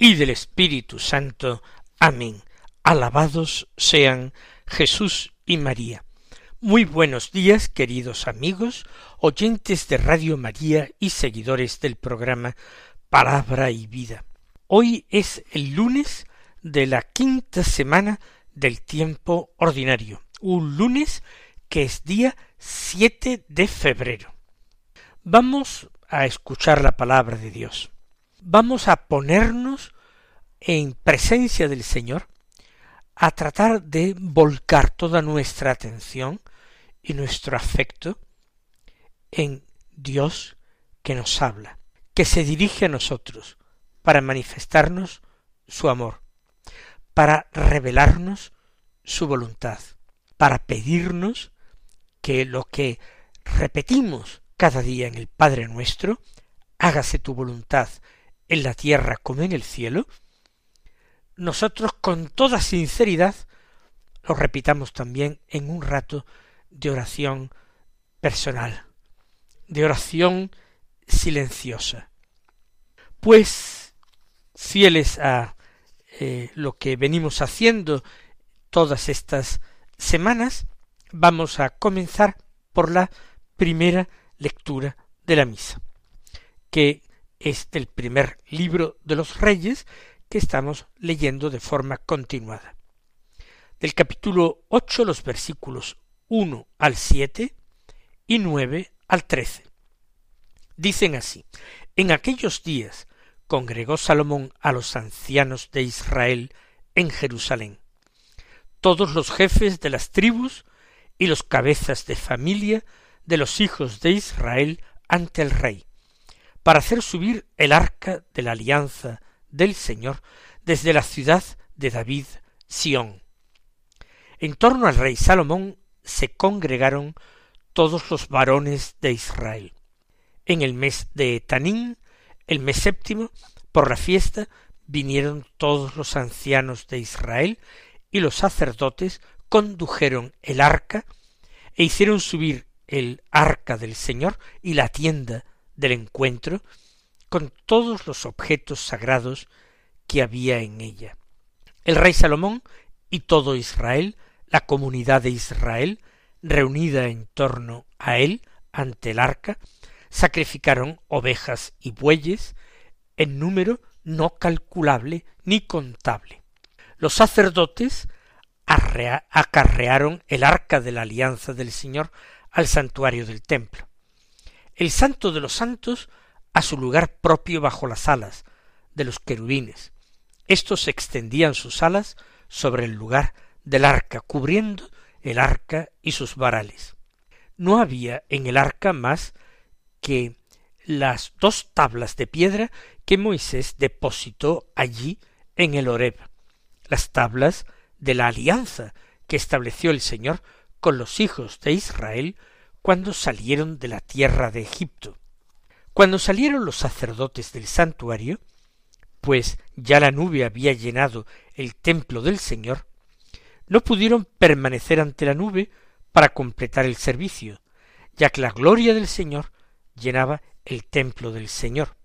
y del Espíritu Santo. Amén. Alabados sean Jesús y María. Muy buenos días, queridos amigos, oyentes de Radio María y seguidores del programa Palabra y Vida. Hoy es el lunes de la quinta semana del tiempo ordinario, un lunes que es día 7 de febrero. Vamos a escuchar la palabra de Dios. Vamos a ponernos en presencia del Señor, a tratar de volcar toda nuestra atención y nuestro afecto en Dios que nos habla, que se dirige a nosotros para manifestarnos su amor, para revelarnos su voluntad, para pedirnos que lo que repetimos cada día en el Padre nuestro, hágase tu voluntad en la tierra como en el cielo, nosotros con toda sinceridad lo repitamos también en un rato de oración personal, de oración silenciosa. Pues, fieles a eh, lo que venimos haciendo todas estas semanas, vamos a comenzar por la primera lectura de la misa, que es del primer libro de los reyes que estamos leyendo de forma continuada. Del capítulo ocho los versículos uno al siete y nueve al trece. Dicen así, en aquellos días congregó Salomón a los ancianos de Israel en Jerusalén, todos los jefes de las tribus y los cabezas de familia de los hijos de Israel ante el rey, para hacer subir el arca de la alianza del Señor desde la ciudad de David, Sión. En torno al rey Salomón se congregaron todos los varones de Israel. En el mes de Tanín, el mes séptimo, por la fiesta, vinieron todos los ancianos de Israel y los sacerdotes condujeron el arca e hicieron subir el arca del Señor y la tienda del encuentro con todos los objetos sagrados que había en ella. El rey Salomón y todo Israel, la comunidad de Israel, reunida en torno a él ante el arca, sacrificaron ovejas y bueyes en número no calculable ni contable. Los sacerdotes acarrearon el arca de la alianza del Señor al santuario del templo. El santo de los santos a su lugar propio bajo las alas de los querubines. Estos extendían sus alas sobre el lugar del arca, cubriendo el arca y sus varales. No había en el arca más que las dos tablas de piedra que Moisés depositó allí en el Horeb, las tablas de la alianza que estableció el Señor con los hijos de Israel cuando salieron de la tierra de Egipto. Cuando salieron los sacerdotes del santuario, pues ya la nube había llenado el templo del Señor, no pudieron permanecer ante la nube para completar el servicio, ya que la gloria del Señor llenaba el templo del Señor.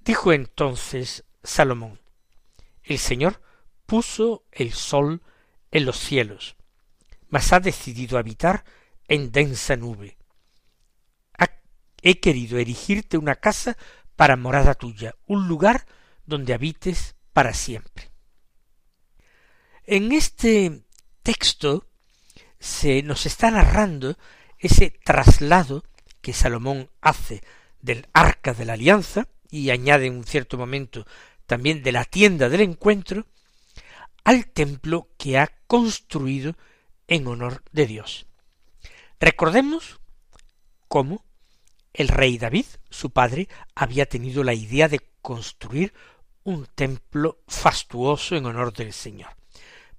Dijo entonces Salomón, el Señor puso el sol en los cielos, mas ha decidido habitar en densa nube. He querido erigirte una casa para morada tuya, un lugar donde habites para siempre. En este texto se nos está narrando ese traslado que Salomón hace del arca de la alianza y añade en un cierto momento también de la tienda del encuentro al templo que ha construido en honor de Dios. Recordemos cómo el rey David, su padre, había tenido la idea de construir un templo fastuoso en honor del Señor,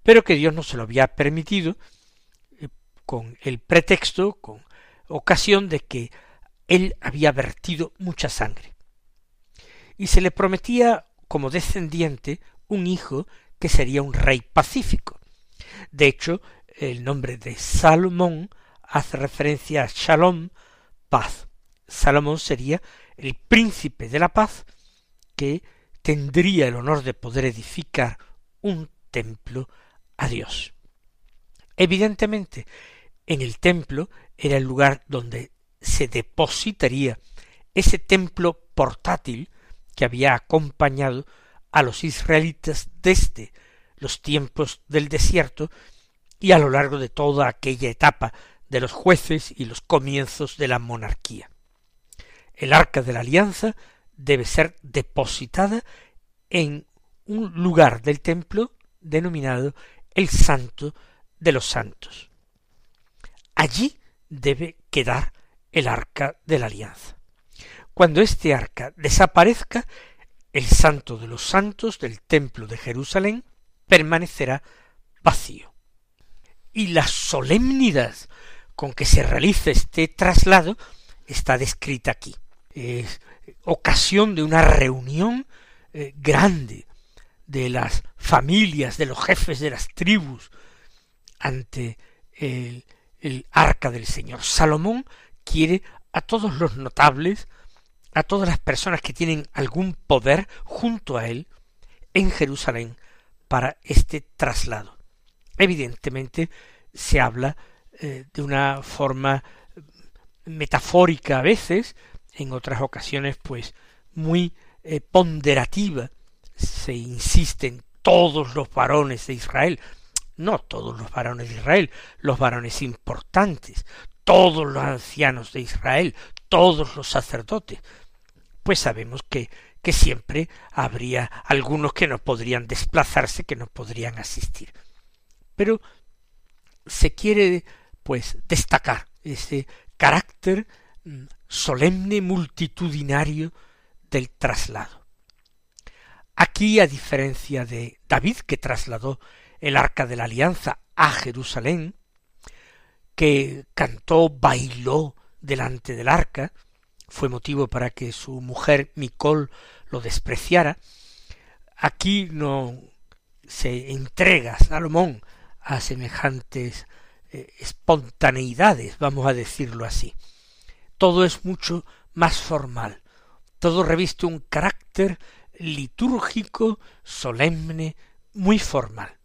pero que Dios no se lo había permitido eh, con el pretexto, con ocasión de que él había vertido mucha sangre. Y se le prometía como descendiente un hijo que sería un rey pacífico. De hecho, el nombre de Salomón hace referencia a Shalom, paz. Salomón sería el príncipe de la paz que tendría el honor de poder edificar un templo a Dios. Evidentemente, en el templo era el lugar donde se depositaría ese templo portátil que había acompañado a los israelitas desde los tiempos del desierto y a lo largo de toda aquella etapa de los jueces y los comienzos de la monarquía. El arca de la alianza debe ser depositada en un lugar del templo denominado el Santo de los Santos. Allí debe quedar el arca de la alianza. Cuando este arca desaparezca, el santo de los santos del templo de Jerusalén permanecerá vacío. Y la solemnidad con que se realiza este traslado está descrita aquí. Es ocasión de una reunión eh, grande de las familias, de los jefes de las tribus, ante el, arca del Señor. Salomón quiere a todos los notables, a todas las personas que tienen algún poder junto a él en Jerusalén para este traslado. Evidentemente se habla eh, de una forma metafórica a veces, en otras ocasiones pues muy eh, ponderativa. Se insiste en todos los varones de Israel, no todos los varones de Israel, los varones importantes, todos los ancianos de Israel, todos los sacerdotes, pues sabemos que, que siempre habría algunos que no podrían desplazarse, que no podrían asistir. Pero se quiere pues destacar ese carácter solemne multitudinario del traslado. Aquí, a diferencia de David, que trasladó el arca de la alianza a Jerusalén, que cantó, bailó delante del arca, fue motivo para que su mujer Micol lo despreciara, aquí no se entrega Salomón a semejantes eh, espontaneidades, vamos a decirlo así. Todo es mucho más formal, todo reviste un carácter litúrgico, solemne, muy formal.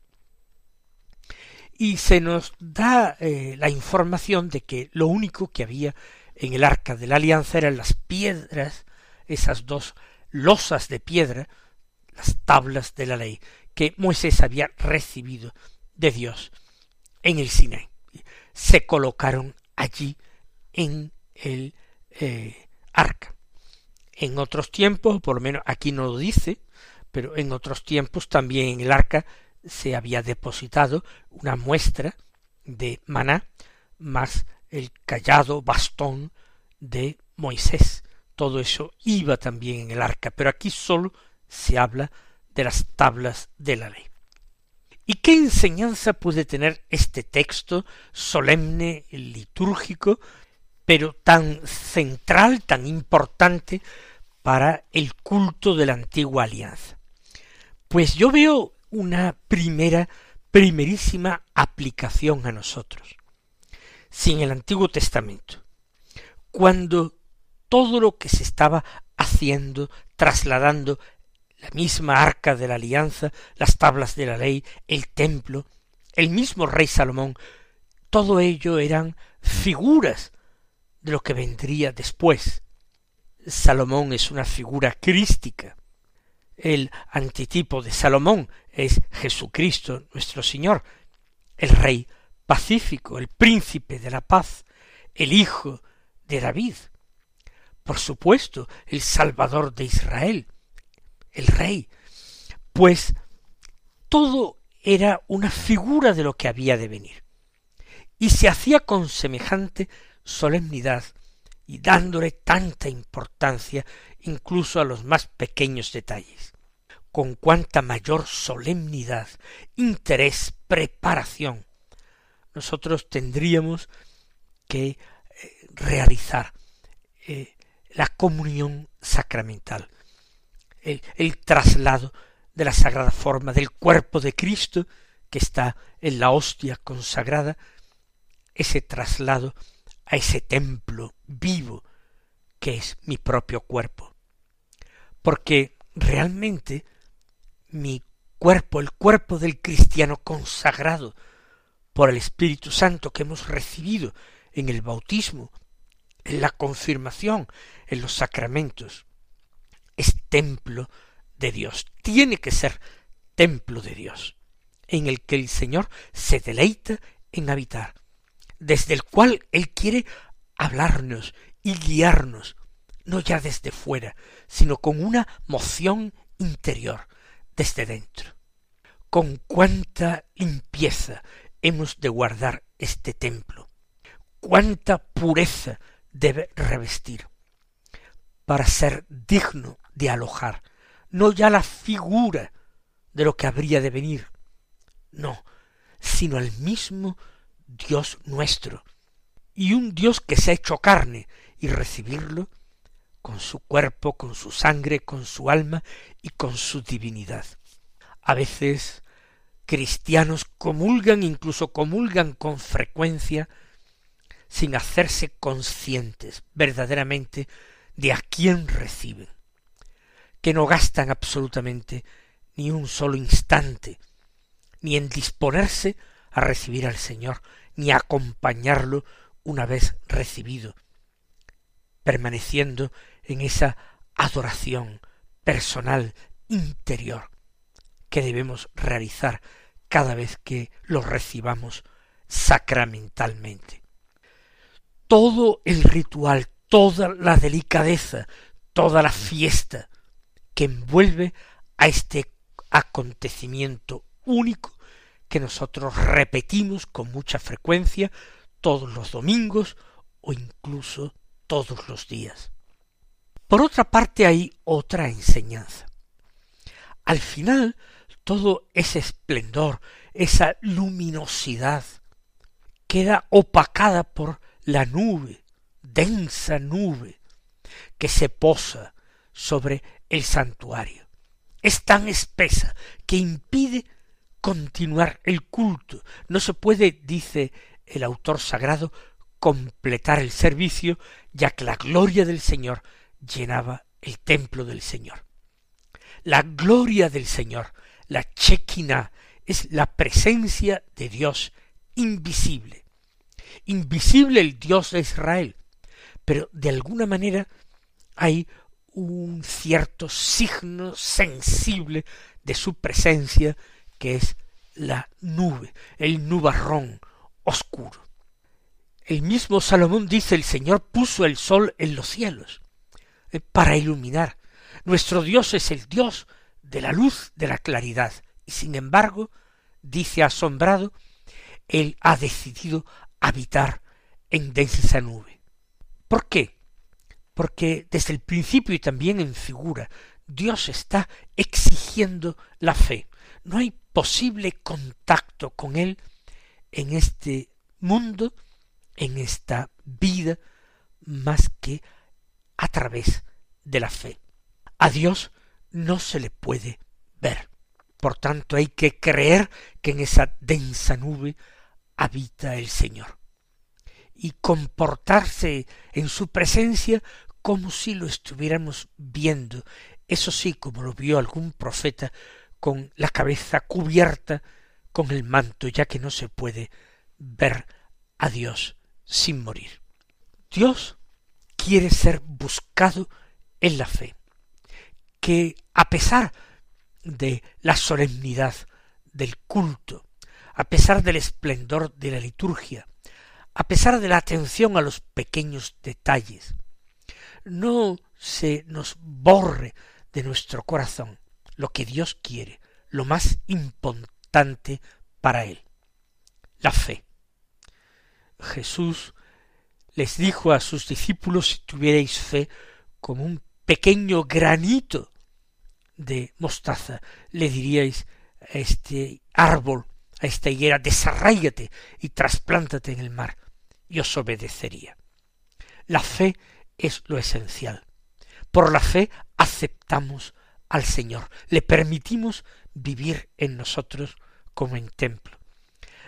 Y se nos da eh, la información de que lo único que había en el arca de la alianza eran las piedras, esas dos losas de piedra, las tablas de la ley, que Moisés había recibido de Dios en el Sinaí. Se colocaron allí en el eh, arca. En otros tiempos, por lo menos aquí no lo dice, pero en otros tiempos también en el arca se había depositado una muestra de maná más el callado bastón de Moisés. Todo eso iba también en el arca, pero aquí sólo se habla de las tablas de la ley. ¿Y qué enseñanza puede tener este texto solemne, litúrgico, pero tan central, tan importante para el culto de la antigua alianza? Pues yo veo una primera, primerísima aplicación a nosotros sin el Antiguo Testamento, cuando todo lo que se estaba haciendo, trasladando la misma arca de la alianza, las tablas de la ley, el templo, el mismo rey Salomón, todo ello eran figuras lo que vendría después. Salomón es una figura crística. El antitipo de Salomón es Jesucristo nuestro Señor, el rey pacífico, el príncipe de la paz, el hijo de David, por supuesto, el Salvador de Israel, el rey, pues todo era una figura de lo que había de venir, y se hacía con semejante solemnidad y dándole tanta importancia incluso a los más pequeños detalles. con cuánta mayor solemnidad, interés, preparación nosotros tendríamos que eh, realizar eh, la comunión sacramental, el, el traslado de la sagrada forma del cuerpo de Cristo que está en la hostia consagrada, ese traslado a ese templo vivo que es mi propio cuerpo. Porque realmente mi cuerpo, el cuerpo del cristiano consagrado por el Espíritu Santo que hemos recibido en el bautismo, en la confirmación, en los sacramentos, es templo de Dios, tiene que ser templo de Dios, en el que el Señor se deleita en habitar, desde el cual Él quiere hablarnos y guiarnos, no ya desde fuera, sino con una moción interior, desde dentro. Con cuánta limpieza hemos de guardar este templo, cuánta pureza debe revestir para ser digno de alojar, no ya la figura de lo que habría de venir, no, sino el mismo Dios nuestro, y un Dios que se ha hecho carne, y recibirlo con su cuerpo, con su sangre, con su alma y con su divinidad. A veces cristianos comulgan, incluso comulgan con frecuencia, sin hacerse conscientes verdaderamente de a quién reciben, que no gastan absolutamente ni un solo instante, ni en disponerse a recibir al Señor, ni acompañarlo una vez recibido, permaneciendo en esa adoración personal, interior, que debemos realizar cada vez que lo recibamos sacramentalmente. Todo el ritual, toda la delicadeza, toda la fiesta que envuelve a este acontecimiento único que nosotros repetimos con mucha frecuencia todos los domingos o incluso todos los días. Por otra parte hay otra enseñanza. Al final todo ese esplendor, esa luminosidad, queda opacada por la nube, densa nube, que se posa sobre el santuario. Es tan espesa que impide continuar el culto. No se puede, dice el autor sagrado, completar el servicio, ya que la gloria del Señor llenaba el templo del Señor. La gloria del Señor la Chequina es la presencia de Dios invisible. Invisible el Dios de Israel, pero de alguna manera hay un cierto signo sensible de su presencia que es la nube, el nubarrón oscuro. El mismo Salomón dice el Señor puso el sol en los cielos eh, para iluminar. Nuestro Dios es el Dios de la luz de la claridad, y sin embargo, dice asombrado, él ha decidido habitar en densa nube. ¿Por qué? Porque desde el principio y también en figura, Dios está exigiendo la fe. No hay posible contacto con Él en este mundo, en esta vida, más que a través de la fe. A Dios no se le puede ver. Por tanto, hay que creer que en esa densa nube habita el Señor y comportarse en su presencia como si lo estuviéramos viendo, eso sí, como lo vio algún profeta con la cabeza cubierta con el manto, ya que no se puede ver a Dios sin morir. Dios quiere ser buscado en la fe que a pesar de la solemnidad del culto, a pesar del esplendor de la liturgia, a pesar de la atención a los pequeños detalles, no se nos borre de nuestro corazón lo que Dios quiere, lo más importante para Él, la fe. Jesús les dijo a sus discípulos si tuvierais fe como un pequeño granito de mostaza, le diríais a este árbol, a esta higuera, desarráigate y trasplántate en el mar, y os obedecería. La fe es lo esencial. Por la fe aceptamos al Señor, le permitimos vivir en nosotros como en templo.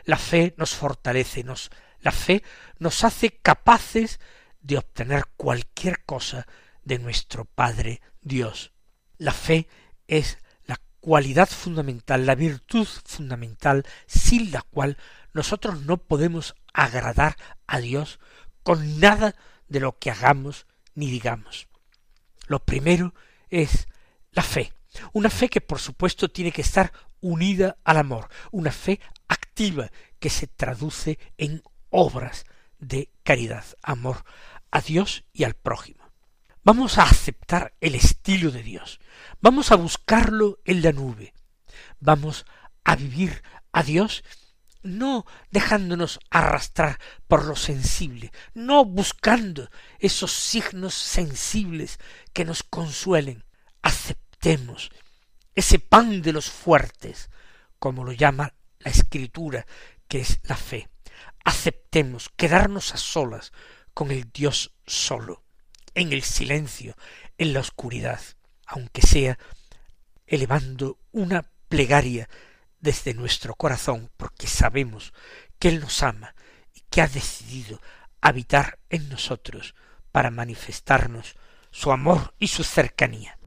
La fe nos fortalece, nos, la fe nos hace capaces de obtener cualquier cosa de nuestro Padre Dios. La fe es la cualidad fundamental, la virtud fundamental, sin la cual nosotros no podemos agradar a Dios con nada de lo que hagamos ni digamos. Lo primero es la fe, una fe que por supuesto tiene que estar unida al amor, una fe activa que se traduce en obras de caridad, amor a Dios y al prójimo. Vamos a aceptar el estilo de Dios, vamos a buscarlo en la nube, vamos a vivir a Dios no dejándonos arrastrar por lo sensible, no buscando esos signos sensibles que nos consuelen. Aceptemos ese pan de los fuertes, como lo llama la escritura, que es la fe. Aceptemos quedarnos a solas con el Dios solo, en el silencio, en la oscuridad, aunque sea elevando una plegaria desde nuestro corazón, porque sabemos que Él nos ama y que ha decidido habitar en nosotros para manifestarnos su amor y su cercanía.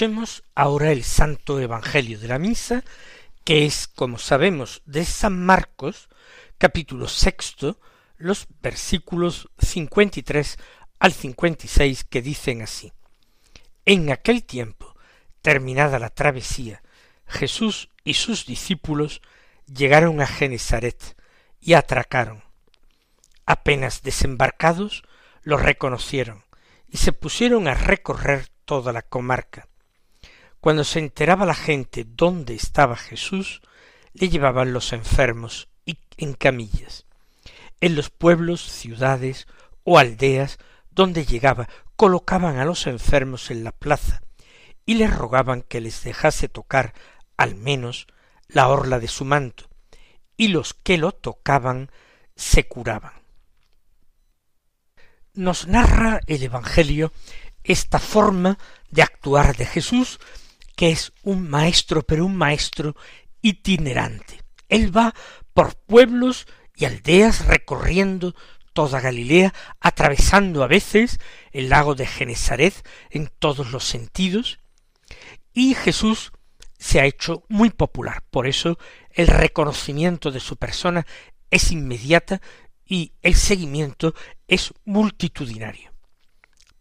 Escuchemos ahora el Santo Evangelio de la Misa, que es, como sabemos, de San Marcos, capítulo sexto, los versículos cincuenta y tres al cincuenta y seis, que dicen así. En aquel tiempo, terminada la travesía, Jesús y sus discípulos llegaron a Genesaret y atracaron. Apenas desembarcados, los reconocieron y se pusieron a recorrer toda la comarca. Cuando se enteraba la gente dónde estaba Jesús, le llevaban los enfermos y en camillas. En los pueblos, ciudades o aldeas donde llegaba, colocaban a los enfermos en la plaza y le rogaban que les dejase tocar al menos la orla de su manto, y los que lo tocaban se curaban. Nos narra el Evangelio esta forma de actuar de Jesús, que es un maestro, pero un maestro itinerante. Él va por pueblos y aldeas recorriendo toda Galilea, atravesando a veces el lago de Genesaret en todos los sentidos, y Jesús se ha hecho muy popular. Por eso el reconocimiento de su persona es inmediata y el seguimiento es multitudinario.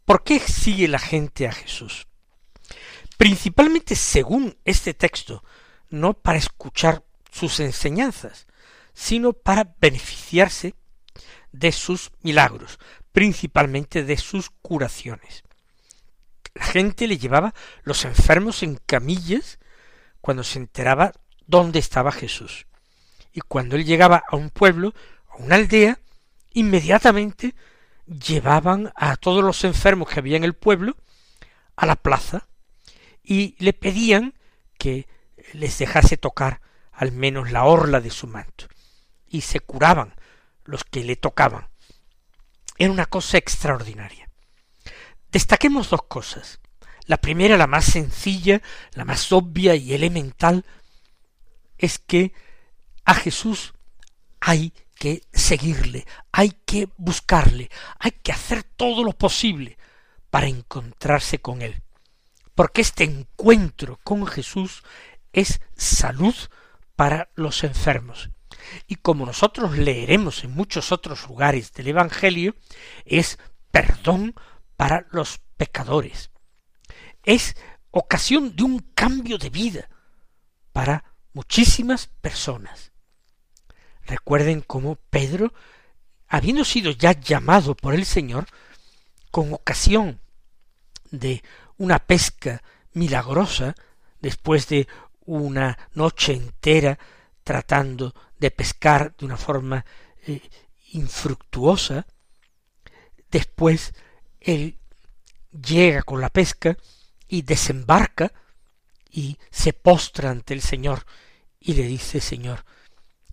¿Por qué sigue la gente a Jesús? Principalmente según este texto, no para escuchar sus enseñanzas, sino para beneficiarse de sus milagros, principalmente de sus curaciones. La gente le llevaba los enfermos en camillas cuando se enteraba dónde estaba Jesús. Y cuando él llegaba a un pueblo, a una aldea, inmediatamente llevaban a todos los enfermos que había en el pueblo a la plaza y le pedían que les dejase tocar al menos la orla de su manto. Y se curaban los que le tocaban. Era una cosa extraordinaria. Destaquemos dos cosas. La primera, la más sencilla, la más obvia y elemental, es que a Jesús hay que seguirle, hay que buscarle, hay que hacer todo lo posible para encontrarse con él. Porque este encuentro con Jesús es salud para los enfermos. Y como nosotros leeremos en muchos otros lugares del Evangelio, es perdón para los pecadores. Es ocasión de un cambio de vida para muchísimas personas. Recuerden cómo Pedro, habiendo sido ya llamado por el Señor, con ocasión de una pesca milagrosa, después de una noche entera tratando de pescar de una forma eh, infructuosa, después él llega con la pesca y desembarca y se postra ante el Señor y le dice, Señor,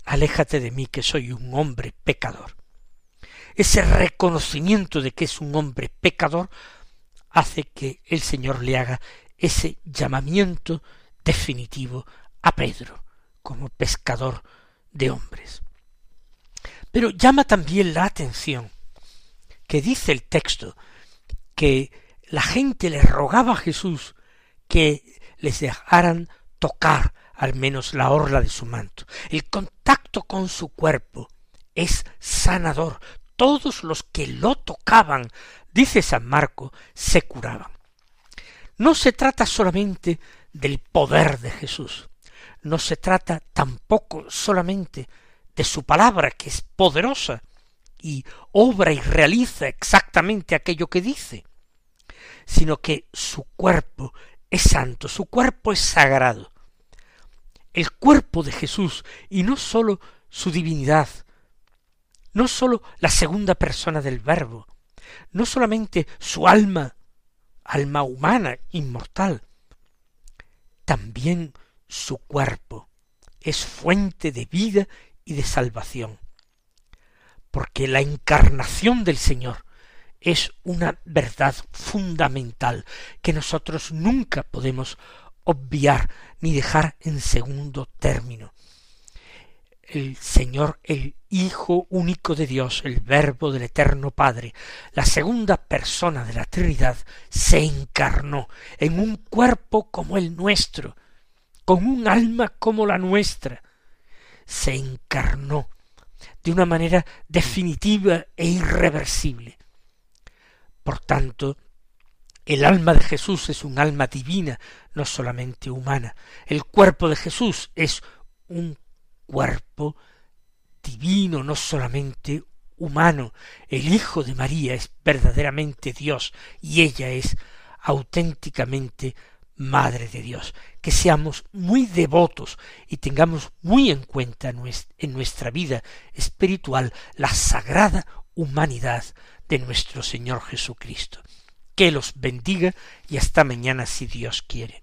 aléjate de mí que soy un hombre pecador. Ese reconocimiento de que es un hombre pecador hace que el Señor le haga ese llamamiento definitivo a Pedro como pescador de hombres. Pero llama también la atención que dice el texto que la gente le rogaba a Jesús que les dejaran tocar al menos la orla de su manto. El contacto con su cuerpo es sanador. Todos los que lo tocaban, dice San Marco, se curaban. No se trata solamente del poder de Jesús, no se trata tampoco solamente de su palabra, que es poderosa, y obra y realiza exactamente aquello que dice, sino que su cuerpo es santo, su cuerpo es sagrado. El cuerpo de Jesús, y no sólo su divinidad, no sólo la segunda persona del Verbo, no solamente su alma, alma humana, inmortal, también su cuerpo es fuente de vida y de salvación. Porque la encarnación del Señor es una verdad fundamental que nosotros nunca podemos obviar ni dejar en segundo término. El Señor, el Hijo único de Dios, el Verbo del Eterno Padre, la segunda persona de la Trinidad, se encarnó en un cuerpo como el nuestro, con un alma como la nuestra. Se encarnó de una manera definitiva e irreversible. Por tanto, el alma de Jesús es un alma divina, no solamente humana. El cuerpo de Jesús es un cuerpo divino, no solamente humano. El Hijo de María es verdaderamente Dios y ella es auténticamente Madre de Dios. Que seamos muy devotos y tengamos muy en cuenta en nuestra vida espiritual la sagrada humanidad de nuestro Señor Jesucristo. Que los bendiga y hasta mañana si Dios quiere.